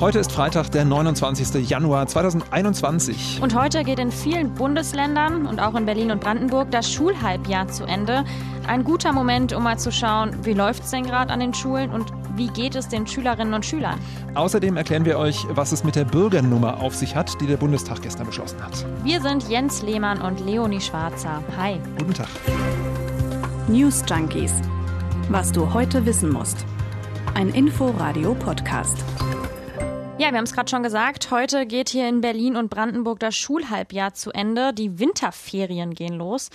Heute ist Freitag, der 29. Januar 2021. Und heute geht in vielen Bundesländern und auch in Berlin und Brandenburg das Schulhalbjahr zu Ende. Ein guter Moment, um mal zu schauen, wie läuft es denn gerade an den Schulen und wie geht es den Schülerinnen und Schülern. Außerdem erklären wir euch, was es mit der Bürgernummer auf sich hat, die der Bundestag gestern beschlossen hat. Wir sind Jens Lehmann und Leonie Schwarzer. Hi. Guten Tag. News Junkies. Was du heute wissen musst. Ein Info-Radio-Podcast. Ja, wir haben es gerade schon gesagt. Heute geht hier in Berlin und Brandenburg das Schulhalbjahr zu Ende. Die Winterferien gehen los.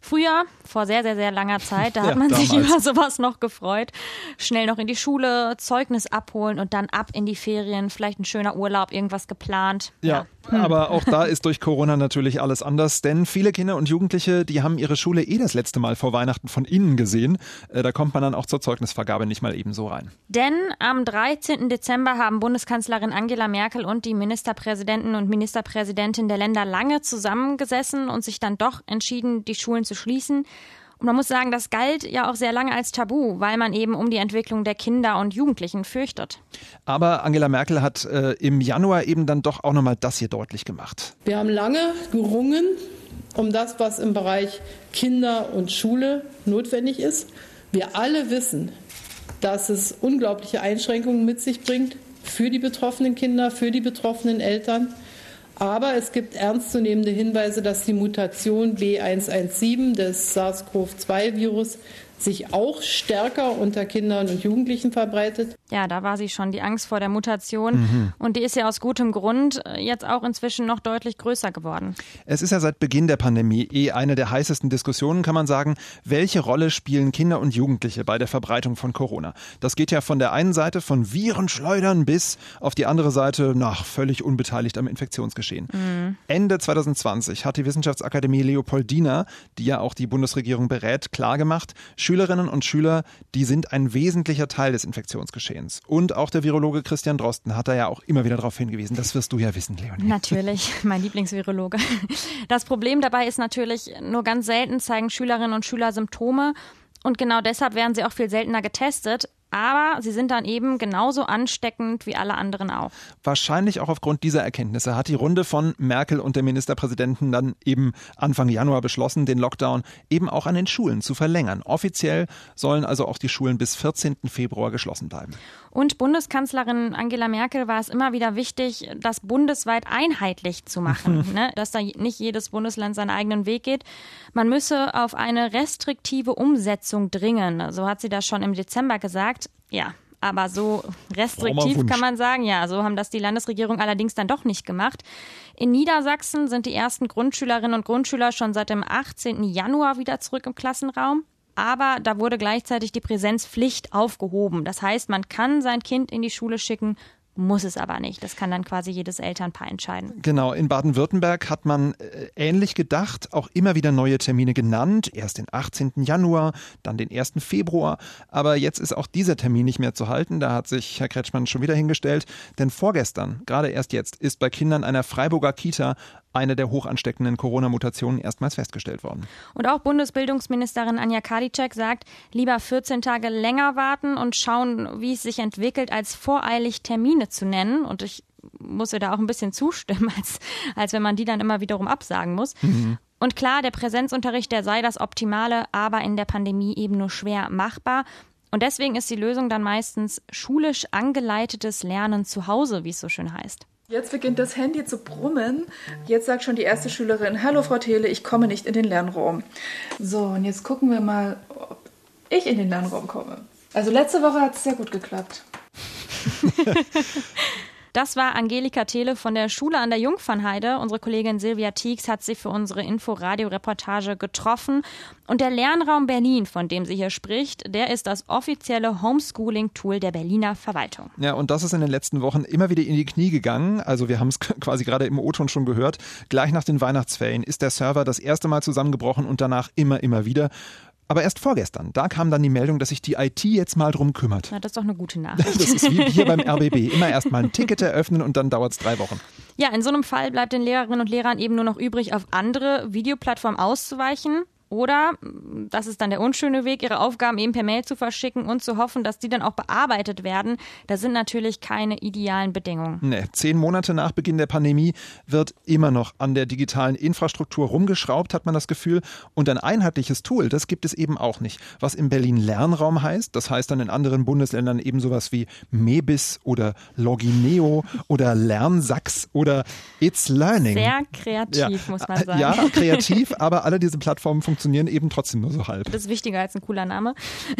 Früher, vor sehr, sehr, sehr langer Zeit, da hat man damals. sich über sowas noch gefreut. Schnell noch in die Schule, Zeugnis abholen und dann ab in die Ferien, vielleicht ein schöner Urlaub, irgendwas geplant. Ja, ja. Hm. aber auch da ist durch Corona natürlich alles anders, denn viele Kinder und Jugendliche, die haben ihre Schule eh das letzte Mal vor Weihnachten von innen gesehen. Äh, da kommt man dann auch zur Zeugnisvergabe nicht mal eben so rein. Denn am 13. Dezember haben Bundeskanzlerin Angela Merkel und die Ministerpräsidenten und Ministerpräsidentin der Länder lange zusammengesessen und sich dann doch entschieden, die Schulen zu schließen. Und man muss sagen, das galt ja auch sehr lange als Tabu, weil man eben um die Entwicklung der Kinder und Jugendlichen fürchtet. Aber Angela Merkel hat äh, im Januar eben dann doch auch nochmal das hier deutlich gemacht. Wir haben lange gerungen um das, was im Bereich Kinder und Schule notwendig ist. Wir alle wissen, dass es unglaubliche Einschränkungen mit sich bringt für die betroffenen Kinder, für die betroffenen Eltern. Aber es gibt ernstzunehmende Hinweise, dass die Mutation B117 des SARS-CoV-2-Virus sich auch stärker unter Kindern und Jugendlichen verbreitet. Ja, da war sie schon, die Angst vor der Mutation. Mhm. Und die ist ja aus gutem Grund äh, jetzt auch inzwischen noch deutlich größer geworden. Es ist ja seit Beginn der Pandemie eh eine der heißesten Diskussionen, kann man sagen. Welche Rolle spielen Kinder und Jugendliche bei der Verbreitung von Corona? Das geht ja von der einen Seite von Virenschleudern bis auf die andere Seite nach völlig unbeteiligt am Infektionsgeschehen. Mhm. Ende 2020 hat die Wissenschaftsakademie Leopoldina, die ja auch die Bundesregierung berät, klargemacht, Schülerinnen und Schüler, die sind ein wesentlicher Teil des Infektionsgeschehens. Und auch der Virologe Christian Drosten hat da ja auch immer wieder darauf hingewiesen. Das wirst du ja wissen, Leonie. Natürlich, mein Lieblingsvirologe. Das Problem dabei ist natürlich, nur ganz selten zeigen Schülerinnen und Schüler Symptome. Und genau deshalb werden sie auch viel seltener getestet aber sie sind dann eben genauso ansteckend wie alle anderen auch. Wahrscheinlich auch aufgrund dieser Erkenntnisse hat die Runde von Merkel und dem Ministerpräsidenten dann eben Anfang Januar beschlossen, den Lockdown eben auch an den Schulen zu verlängern. Offiziell sollen also auch die Schulen bis 14. Februar geschlossen bleiben. Und Bundeskanzlerin Angela Merkel war es immer wieder wichtig, das bundesweit einheitlich zu machen, ne? dass da nicht jedes Bundesland seinen eigenen Weg geht. Man müsse auf eine restriktive Umsetzung dringen. So hat sie das schon im Dezember gesagt. Ja, aber so restriktiv kann man sagen, ja, so haben das die Landesregierung allerdings dann doch nicht gemacht. In Niedersachsen sind die ersten Grundschülerinnen und Grundschüler schon seit dem 18. Januar wieder zurück im Klassenraum aber da wurde gleichzeitig die Präsenzpflicht aufgehoben. Das heißt, man kann sein Kind in die Schule schicken, muss es aber nicht. Das kann dann quasi jedes Elternpaar entscheiden. Genau, in Baden-Württemberg hat man äh, ähnlich gedacht, auch immer wieder neue Termine genannt. Erst den 18. Januar, dann den 1. Februar. Aber jetzt ist auch dieser Termin nicht mehr zu halten. Da hat sich Herr Kretschmann schon wieder hingestellt. Denn vorgestern, gerade erst jetzt, ist bei Kindern einer Freiburger Kita eine der hoch ansteckenden Corona-Mutationen erstmals festgestellt worden. Und auch Bundesbildungsministerin Anja Karliczek sagt, lieber 14 Tage länger warten und schauen, wie es sich entwickelt, als voreilig Termine zu nennen. Und ich muss ihr da auch ein bisschen zustimmen, als, als wenn man die dann immer wiederum absagen muss. Mhm. Und klar, der Präsenzunterricht, der sei das Optimale, aber in der Pandemie eben nur schwer machbar. Und deswegen ist die Lösung dann meistens schulisch angeleitetes Lernen zu Hause, wie es so schön heißt. Jetzt beginnt das Handy zu brummen. Jetzt sagt schon die erste Schülerin, hallo Frau Thele, ich komme nicht in den Lernraum. So, und jetzt gucken wir mal, ob ich in den Lernraum komme. Also letzte Woche hat es sehr gut geklappt. Das war Angelika Thele von der Schule an der Jungfernheide. Unsere Kollegin Silvia Tieks hat sie für unsere Info-Radio-Reportage getroffen. Und der Lernraum Berlin, von dem sie hier spricht, der ist das offizielle Homeschooling-Tool der Berliner Verwaltung. Ja, und das ist in den letzten Wochen immer wieder in die Knie gegangen. Also wir haben es quasi gerade im O-Ton schon gehört. Gleich nach den Weihnachtsferien ist der Server das erste Mal zusammengebrochen und danach immer, immer wieder. Aber erst vorgestern, da kam dann die Meldung, dass sich die IT jetzt mal drum kümmert. Na, das ist doch eine gute Nachricht. Das ist wie hier beim RBB. Immer erst mal ein Ticket eröffnen und dann dauert es drei Wochen. Ja, in so einem Fall bleibt den Lehrerinnen und Lehrern eben nur noch übrig, auf andere Videoplattformen auszuweichen. Oder, das ist dann der unschöne Weg, ihre Aufgaben eben per Mail zu verschicken und zu hoffen, dass die dann auch bearbeitet werden. Das sind natürlich keine idealen Bedingungen. Nee, zehn Monate nach Beginn der Pandemie wird immer noch an der digitalen Infrastruktur rumgeschraubt, hat man das Gefühl. Und ein einheitliches Tool, das gibt es eben auch nicht. Was in Berlin Lernraum heißt, das heißt dann in anderen Bundesländern eben sowas wie Mebis oder Logineo oder Lernsachs oder It's Learning. Sehr kreativ, ja. muss man sagen. Ja, kreativ, aber alle diese Plattformen funktionieren eben trotzdem nur so halb. Das ist wichtiger als ein cooler Name.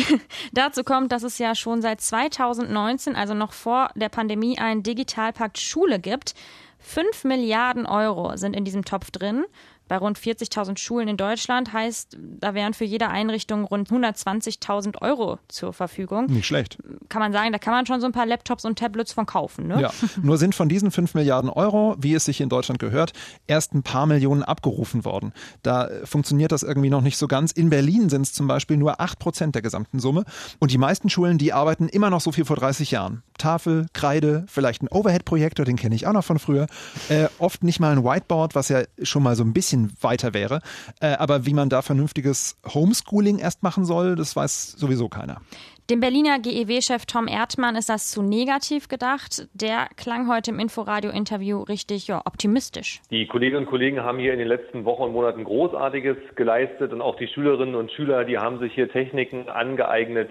Dazu kommt, dass es ja schon seit 2019, also noch vor der Pandemie, einen Digitalpakt Schule gibt. Fünf Milliarden Euro sind in diesem Topf drin bei rund 40.000 Schulen in Deutschland heißt, da wären für jede Einrichtung rund 120.000 Euro zur Verfügung. Nicht schlecht. Kann man sagen, da kann man schon so ein paar Laptops und Tablets von kaufen. Ne? Ja, nur sind von diesen 5 Milliarden Euro, wie es sich in Deutschland gehört, erst ein paar Millionen abgerufen worden. Da funktioniert das irgendwie noch nicht so ganz. In Berlin sind es zum Beispiel nur 8 Prozent der gesamten Summe. Und die meisten Schulen, die arbeiten immer noch so viel vor 30 Jahren. Tafel, Kreide, vielleicht ein Overhead-Projektor, den kenne ich auch noch von früher. Äh, oft nicht mal ein Whiteboard, was ja schon mal so ein bisschen weiter wäre. Äh, aber wie man da vernünftiges Homeschooling erst machen soll, das weiß sowieso keiner. Dem Berliner GEW-Chef Tom Erdmann ist das zu negativ gedacht. Der klang heute im Inforadio-Interview richtig ja, optimistisch. Die Kolleginnen und Kollegen haben hier in den letzten Wochen und Monaten Großartiges geleistet und auch die Schülerinnen und Schüler, die haben sich hier Techniken angeeignet,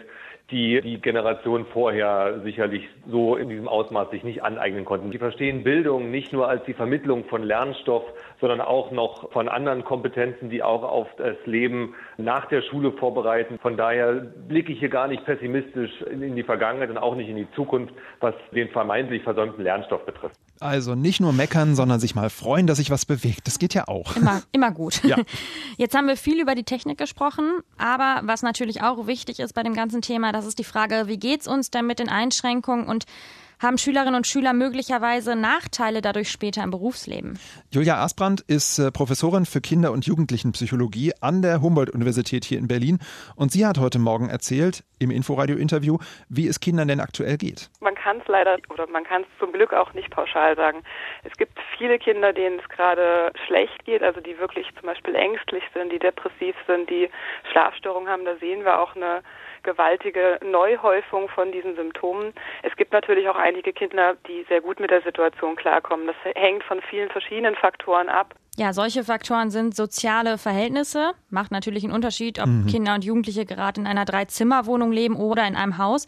die die Generation vorher sicherlich so in diesem Ausmaß sich nicht aneignen konnten. Die verstehen Bildung nicht nur als die Vermittlung von Lernstoff, sondern auch noch von anderen Kompetenzen, die auch auf das Leben nach der Schule vorbereiten. Von daher blicke ich hier gar nicht pessimistisch in die Vergangenheit und auch nicht in die Zukunft, was den vermeintlich versäumten Lernstoff betrifft. Also nicht nur meckern, sondern sich mal freuen, dass sich was bewegt. Das geht ja auch. Immer, immer gut. Ja. Jetzt haben wir viel über die Technik gesprochen, aber was natürlich auch wichtig ist bei dem ganzen Thema, das ist die Frage, wie geht's uns denn mit den Einschränkungen und haben Schülerinnen und Schüler möglicherweise Nachteile dadurch später im Berufsleben? Julia Asbrand ist äh, Professorin für Kinder- und Jugendlichenpsychologie an der Humboldt-Universität hier in Berlin. Und sie hat heute Morgen erzählt, im Inforadio-Interview, wie es Kindern denn aktuell geht. Man kann es leider oder man kann es zum Glück auch nicht pauschal sagen. Es gibt viele Kinder, denen es gerade schlecht geht, also die wirklich zum Beispiel ängstlich sind, die depressiv sind, die Schlafstörungen haben. Da sehen wir auch eine gewaltige Neuhäufung von diesen Symptomen. Es gibt natürlich auch einige Kinder, die sehr gut mit der Situation klarkommen. Das hängt von vielen verschiedenen Faktoren ab. Ja, solche Faktoren sind soziale Verhältnisse. Macht natürlich einen Unterschied, ob mhm. Kinder und Jugendliche gerade in einer Dreizimmerwohnung leben oder in einem Haus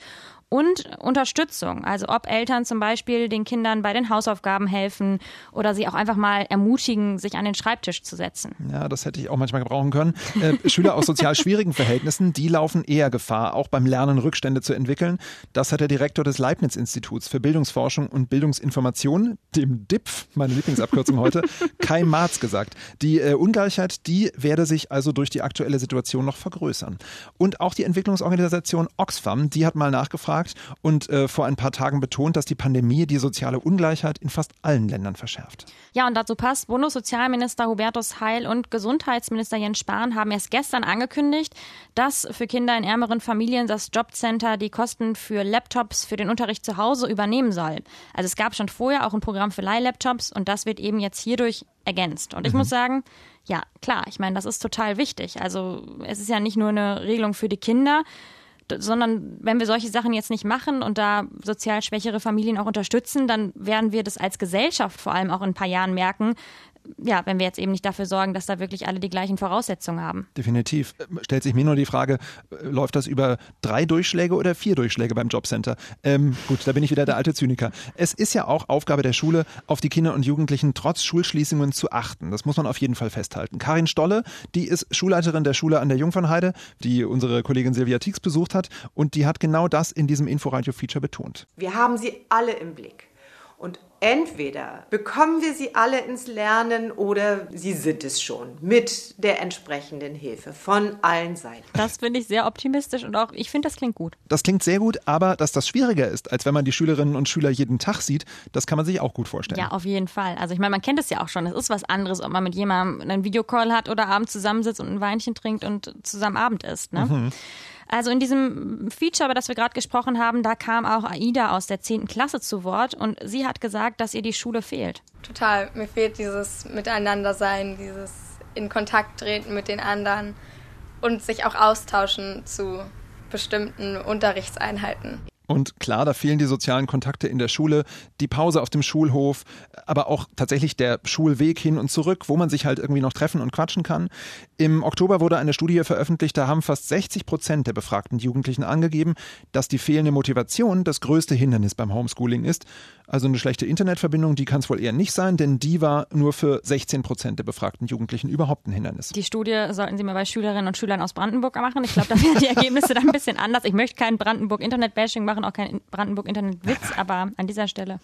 und Unterstützung. Also ob Eltern zum Beispiel den Kindern bei den Hausaufgaben helfen oder sie auch einfach mal ermutigen, sich an den Schreibtisch zu setzen. Ja, das hätte ich auch manchmal gebrauchen können. Äh, Schüler aus sozial schwierigen Verhältnissen, die laufen eher Gefahr, auch beim Lernen Rückstände zu entwickeln. Das hat der Direktor des Leibniz-Instituts für Bildungsforschung und Bildungsinformation, dem DIPF, meine Lieblingsabkürzung heute, Kai Marz gesagt. Die äh, Ungleichheit, die werde sich also durch die aktuelle Situation noch vergrößern. Und auch die Entwicklungsorganisation Oxfam, die hat mal nachgefragt, gesagt und äh, vor ein paar Tagen betont, dass die Pandemie die soziale Ungleichheit in fast allen Ländern verschärft. Ja, und dazu passt, Bundessozialminister Hubertus Heil und Gesundheitsminister Jens Spahn haben erst gestern angekündigt, dass für Kinder in ärmeren Familien das Jobcenter die Kosten für Laptops für den Unterricht zu Hause übernehmen soll. Also es gab schon vorher auch ein Programm für Leihlaptops und das wird eben jetzt hierdurch ergänzt. Und ich mhm. muss sagen, ja, klar, ich meine, das ist total wichtig. Also es ist ja nicht nur eine Regelung für die Kinder, sondern wenn wir solche Sachen jetzt nicht machen und da sozial schwächere Familien auch unterstützen, dann werden wir das als Gesellschaft vor allem auch in ein paar Jahren merken, ja, wenn wir jetzt eben nicht dafür sorgen, dass da wirklich alle die gleichen Voraussetzungen haben. Definitiv. Stellt sich mir nur die Frage, äh, läuft das über drei Durchschläge oder vier Durchschläge beim Jobcenter? Ähm, gut, da bin ich wieder der alte Zyniker. Es ist ja auch Aufgabe der Schule, auf die Kinder und Jugendlichen trotz Schulschließungen zu achten. Das muss man auf jeden Fall festhalten. Karin Stolle, die ist Schulleiterin der Schule an der Jungfernheide, die unsere Kollegin Silvia Tix besucht hat und die hat genau das in diesem Inforadio-Feature betont. Wir haben sie alle im Blick. Und entweder bekommen wir sie alle ins Lernen oder sie sind es schon mit der entsprechenden Hilfe von allen Seiten. Das finde ich sehr optimistisch und auch ich finde, das klingt gut. Das klingt sehr gut, aber dass das schwieriger ist, als wenn man die Schülerinnen und Schüler jeden Tag sieht, das kann man sich auch gut vorstellen. Ja, auf jeden Fall. Also ich meine, man kennt es ja auch schon. Es ist was anderes, ob man mit jemandem einen Videocall hat oder abends zusammensitzt und ein Weinchen trinkt und zusammen Abend isst. Ne? Mhm. Also in diesem Feature, über das wir gerade gesprochen haben, da kam auch Aida aus der 10. Klasse zu Wort und sie hat gesagt, dass ihr die Schule fehlt. Total. Mir fehlt dieses Miteinandersein, dieses in Kontakt treten mit den anderen. und sich auch austauschen zu bestimmten Unterrichtseinheiten. Und klar, da fehlen die sozialen Kontakte in der Schule, die Pause auf dem Schulhof, aber auch tatsächlich der Schulweg hin und zurück, wo man sich halt irgendwie noch treffen und quatschen kann. Im Oktober wurde eine Studie veröffentlicht, da haben fast 60 Prozent der befragten Jugendlichen angegeben, dass die fehlende Motivation das größte Hindernis beim Homeschooling ist. Also eine schlechte Internetverbindung, die kann es wohl eher nicht sein, denn die war nur für 16 Prozent der befragten Jugendlichen überhaupt ein Hindernis. Die Studie sollten Sie mal bei Schülerinnen und Schülern aus Brandenburg machen. Ich glaube, da wären die Ergebnisse dann ein bisschen anders. Ich möchte kein Brandenburg-Internet-Bashing machen, auch kein Brandenburg-Internet-Witz, aber an dieser Stelle.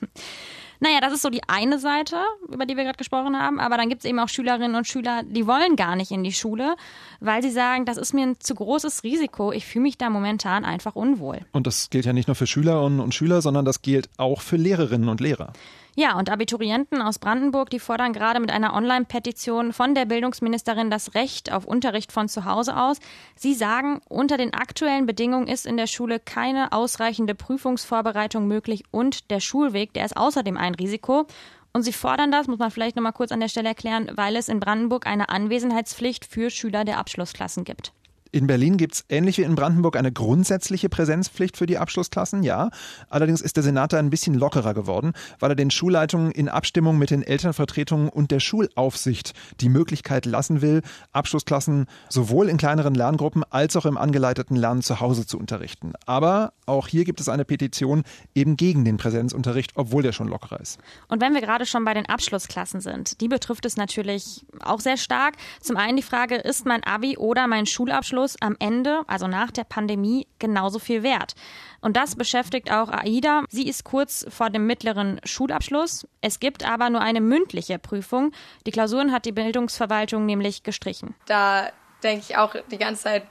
Naja, das ist so die eine Seite, über die wir gerade gesprochen haben. Aber dann gibt es eben auch Schülerinnen und Schüler, die wollen gar nicht in die Schule, weil sie sagen, das ist mir ein zu großes Risiko. Ich fühle mich da momentan einfach unwohl. Und das gilt ja nicht nur für Schülerinnen und Schüler, sondern das gilt auch für Lehrerinnen und Lehrer. Ja, und Abiturienten aus Brandenburg, die fordern gerade mit einer Online-Petition von der Bildungsministerin das Recht auf Unterricht von zu Hause aus. Sie sagen, unter den aktuellen Bedingungen ist in der Schule keine ausreichende Prüfungsvorbereitung möglich und der Schulweg, der ist außerdem ein Risiko. Und sie fordern das, muss man vielleicht noch mal kurz an der Stelle erklären, weil es in Brandenburg eine Anwesenheitspflicht für Schüler der Abschlussklassen gibt. In Berlin gibt es ähnlich wie in Brandenburg eine grundsätzliche Präsenzpflicht für die Abschlussklassen, ja. Allerdings ist der Senat da ein bisschen lockerer geworden, weil er den Schulleitungen in Abstimmung mit den Elternvertretungen und der Schulaufsicht die Möglichkeit lassen will, Abschlussklassen sowohl in kleineren Lerngruppen als auch im angeleiteten Lernen zu Hause zu unterrichten. Aber auch hier gibt es eine Petition eben gegen den Präsenzunterricht, obwohl der schon lockerer ist. Und wenn wir gerade schon bei den Abschlussklassen sind, die betrifft es natürlich auch sehr stark. Zum einen die Frage, ist mein Abi oder mein Schulabschluss Abschluss am Ende, also nach der Pandemie, genauso viel wert. Und das beschäftigt auch AIDA. Sie ist kurz vor dem mittleren Schulabschluss. Es gibt aber nur eine mündliche Prüfung. Die Klausuren hat die Bildungsverwaltung nämlich gestrichen. Da denke ich auch die ganze Zeit,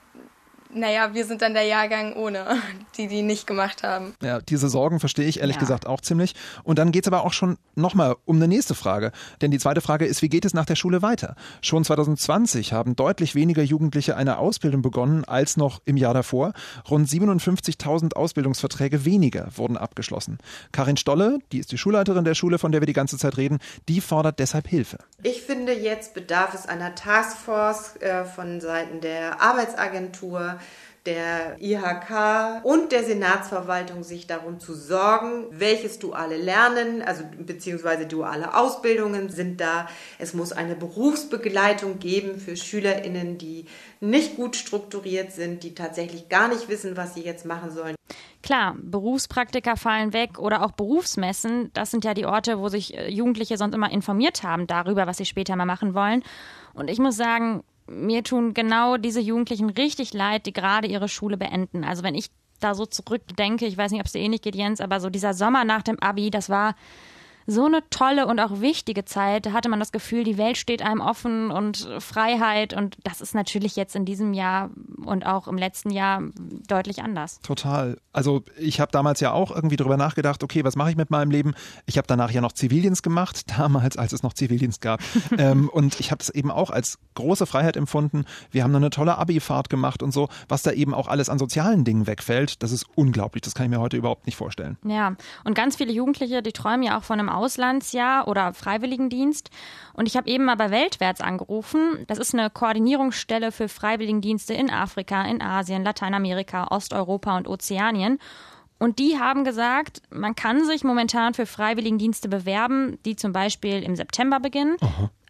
naja, wir sind dann der Jahrgang ohne, die die nicht gemacht haben. Ja, diese Sorgen verstehe ich ehrlich Ja. gesagt auch ziemlich. Und dann geht es aber auch schon nochmal um eine nächste Frage. Denn die zweite Frage ist, wie geht es nach der Schule weiter? Schon 2020 haben deutlich weniger Jugendliche eine Ausbildung begonnen als noch im Jahr davor. Rund 57.000 Ausbildungsverträge weniger wurden abgeschlossen. Karin Stolle, die ist die Schulleiterin der Schule, von der wir die ganze Zeit reden, die fordert deshalb Hilfe. Ich finde, jetzt bedarf es einer Taskforce äh, von Seiten der Arbeitsagentur, der IHK und der Senatsverwaltung, sich darum zu sorgen, welches duale Lernen, also beziehungsweise duale Ausbildungen sind da. Es muss eine Berufsbegleitung geben für SchülerInnen, die nicht gut strukturiert sind, die tatsächlich gar nicht wissen, was sie jetzt machen sollen. Klar, Berufspraktika fallen weg oder auch Berufsmessen. Das sind ja die Orte, wo sich äh, Jugendliche sonst immer informiert haben darüber, was sie später mal machen wollen. Und ich muss sagen, mir tun genau diese Jugendlichen richtig leid, die gerade ihre Schule beenden. Also wenn ich da so zurückdenke, ich weiß nicht, ob es dir ähnlich geht, Jens, aber so dieser Sommer nach dem Abi, das war so eine tolle und auch wichtige Zeit. Da hatte man das Gefühl, die Welt steht einem offen und Freiheit. Und das ist natürlich jetzt in diesem Jahr und auch im letzten Jahr deutlich anders. Total. Also ich habe damals ja auch irgendwie drüber nachgedacht, okay, was mache ich mit meinem Leben? Ich habe danach ja noch Zivildienst gemacht, damals, als es noch Zivildienst gab. ähm, und ich habe es eben auch als große Freiheit empfunden. Wir haben eine tolle Abi-Fahrt gemacht und so. Was da eben auch alles an sozialen Dingen wegfällt, das ist unglaublich. Das kann ich mir heute überhaupt nicht vorstellen. Ja, und ganz viele Jugendliche, die träumen ja auch von einem Auslandsjahr oder Freiwilligendienst. Und ich habe eben mal bei Weltwärts angerufen. Das ist eine Koordinierungsstelle für Freiwilligendienste in Afrika, in Asien, Lateinamerika, Osteuropa und Ozeanien. Und die haben gesagt, man kann sich momentan für Freiwilligendienste bewerben, die zum Beispiel im September beginnen.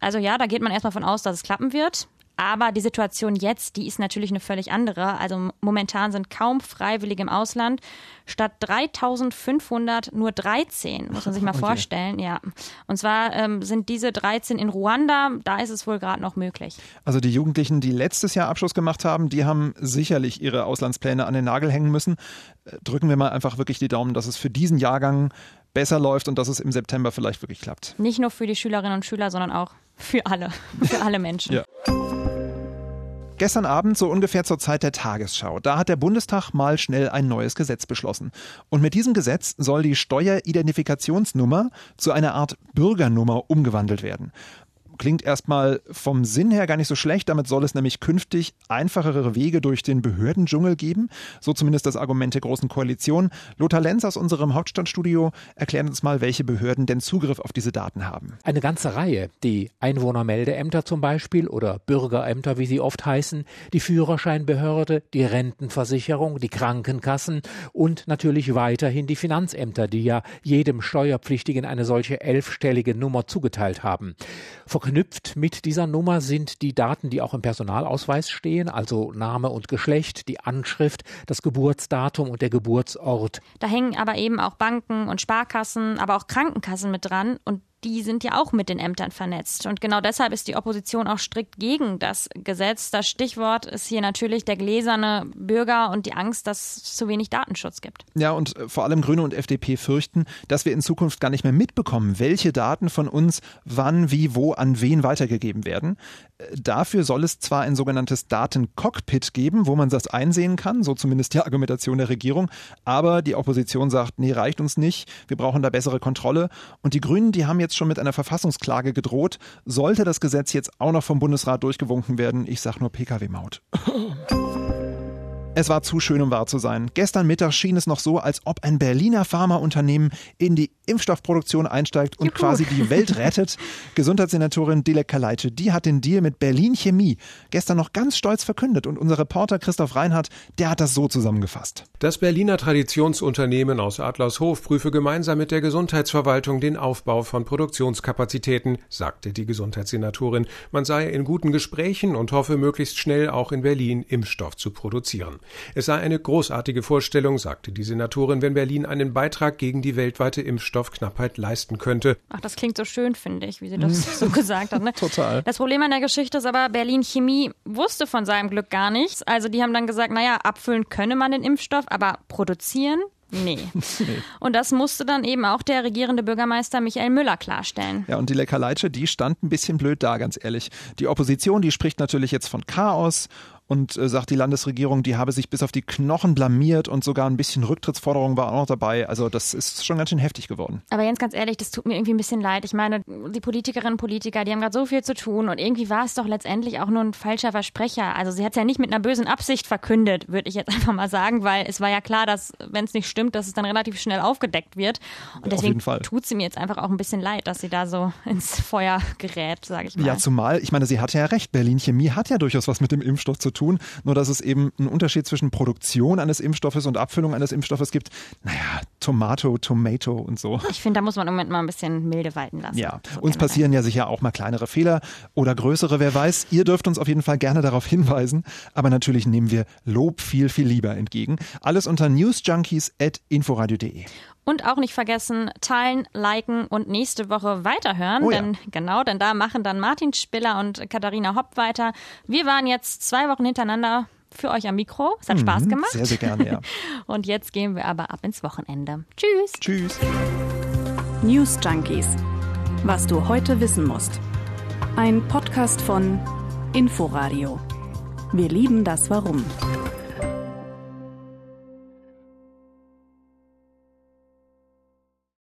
Also ja, da geht man erstmal von aus, dass es klappen wird. Aber die Situation jetzt, die ist natürlich eine völlig andere. Also momentan sind kaum Freiwillige im Ausland. Statt 3500 nur 13, muss man sich mal Okay. vorstellen. Ja. Und zwar ähm, sind diese 13 in Ruanda. Da ist es wohl gerade noch möglich. Also die Jugendlichen, die letztes Jahr Abschluss gemacht haben, die haben sicherlich ihre Auslandspläne an den Nagel hängen müssen. Äh, Drücken wir mal einfach wirklich die Daumen, dass es für diesen Jahrgang besser läuft und dass es im September vielleicht wirklich klappt. Nicht nur für die Schülerinnen und Schüler, sondern auch für alle. Für alle Menschen. Ja. Gestern Abend, so ungefähr zur Zeit der Tagesschau, da hat der Bundestag mal schnell ein neues Gesetz beschlossen. Und mit diesem Gesetz soll die Steueridentifikationsnummer zu einer Art Bürgernummer umgewandelt werden. Klingt erstmal vom Sinn her gar nicht so schlecht. Damit soll es nämlich künftig einfachere Wege durch den Behördendschungel geben. So zumindest das Argument der Großen Koalition. Lothar Lenz aus unserem Hauptstadtstudio erklärt uns mal, welche Behörden denn Zugriff auf diese Daten haben. Eine ganze Reihe. Die Einwohnermeldeämter zum Beispiel oder Bürgerämter, wie sie oft heißen, die Führerscheinbehörde, die Rentenversicherung, die Krankenkassen und natürlich weiterhin die Finanzämter, die ja jedem Steuerpflichtigen eine solche elfstellige Nummer zugeteilt haben. Verknüpft mit dieser Nummer sind die Daten, die auch im Personalausweis stehen, also Name und Geschlecht, die Anschrift, das Geburtsdatum und der Geburtsort. Da hängen aber eben auch Banken und Sparkassen, aber auch Krankenkassen mit dran und die sind ja auch mit den Ämtern vernetzt. Und genau deshalb ist die Opposition auch strikt gegen das Gesetz. Das Stichwort ist hier natürlich der gläserne Bürger und die Angst, dass es zu wenig Datenschutz gibt. Ja, und äh, vor allem Grüne und FDP fürchten, dass wir in Zukunft gar nicht mehr mitbekommen, welche Daten von uns wann, wie, wo, an wen weitergegeben werden. Äh, dafür soll es zwar ein sogenanntes Datencockpit geben, wo man das einsehen kann, so zumindest die Argumentation der Regierung, aber die Opposition sagt, nee, reicht uns nicht, wir brauchen da bessere Kontrolle. Und die Grünen, die haben jetzt schon mit einer Verfassungsklage gedroht, sollte das Gesetz jetzt auch noch vom Bundesrat durchgewunken werden. Ich sag nur Pkw-Maut. Es war zu schön, um wahr zu sein. Gestern Mittag schien es noch so, als ob ein Berliner Pharmaunternehmen in die Impfstoffproduktion einsteigt und Juhu. quasi die Welt rettet. Gesundheitssenatorin Dilek Kaleitsche, die hat den Deal mit Berlin Chemie gestern noch ganz stolz verkündet und unser Reporter Christoph Reinhardt, der hat das so zusammengefasst. Das Berliner Traditionsunternehmen aus Adlershof prüfe gemeinsam mit der Gesundheitsverwaltung den Aufbau von Produktionskapazitäten, sagte die Gesundheitssenatorin. Man sei in guten Gesprächen und hoffe möglichst schnell auch in Berlin Impfstoff zu produzieren. Es sei eine großartige Vorstellung, sagte die Senatorin, wenn Berlin einen Beitrag gegen die weltweite Impfstoffknappheit leisten könnte. Ach, das klingt so schön, finde ich, wie sie das so gesagt hat. Ne? Total. Das Problem an der Geschichte ist aber, Berlin Chemie wusste von seinem Glück gar nichts. Also die haben dann gesagt, naja, abfüllen könne man den Impfstoff, aber produzieren Nee. nee. Und das musste dann eben auch der regierende Bürgermeister Michael Müller klarstellen. Ja, und die Leckerleitsche, die stand ein bisschen blöd da, ganz ehrlich. Die Opposition, die spricht natürlich jetzt von Chaos und äh, sagt die Landesregierung, die habe sich bis auf die Knochen blamiert und sogar ein bisschen Rücktrittsforderung war auch noch dabei. Also das ist schon ganz schön heftig geworden. Aber Jens, ganz ehrlich, das tut mir irgendwie ein bisschen leid. Ich meine, die Politikerinnen und Politiker, die haben gerade so viel zu tun und irgendwie war es doch letztendlich auch nur ein falscher Versprecher. Also sie hat es ja nicht mit einer bösen Absicht verkündet, würde ich jetzt einfach mal sagen, weil es war ja klar, dass wenn es nicht stimmt, dass es dann relativ schnell aufgedeckt wird. Und deswegen tut sie mir jetzt einfach auch ein bisschen leid, dass sie da so ins Feuer gerät, sage ich mal. Ja, zumal, ich meine, sie hatte ja recht. Berlin Chemie hat ja durchaus was mit dem Impfstoff zu tun. Nur dass es eben einen Unterschied zwischen Produktion eines Impfstoffes und Abfüllung eines Impfstoffes gibt. Naja, Tomato, Tomato und so. Ich finde, da muss man im Moment mal ein bisschen milde walten lassen. Ja, so uns passieren ja sicher auch mal kleinere Fehler oder größere, wer weiß. Ihr dürft uns auf jeden Fall gerne darauf hinweisen. Aber natürlich nehmen wir Lob viel, viel lieber entgegen. Alles unter newsjunkies.inforadio.de. Und auch nicht vergessen, teilen, liken und nächste Woche weiterhören. Oh ja. Denn genau, denn da machen dann Martin Spiller und Katharina Hopp weiter. Wir waren jetzt zwei Wochen hintereinander für euch am Mikro. Es hat mhm, Spaß gemacht. Sehr, sehr gerne, ja. und jetzt gehen wir aber ab ins Wochenende. Tschüss. Tschüss. News Junkies. Was du heute wissen musst. Ein Podcast von Inforadio. Wir lieben das Warum.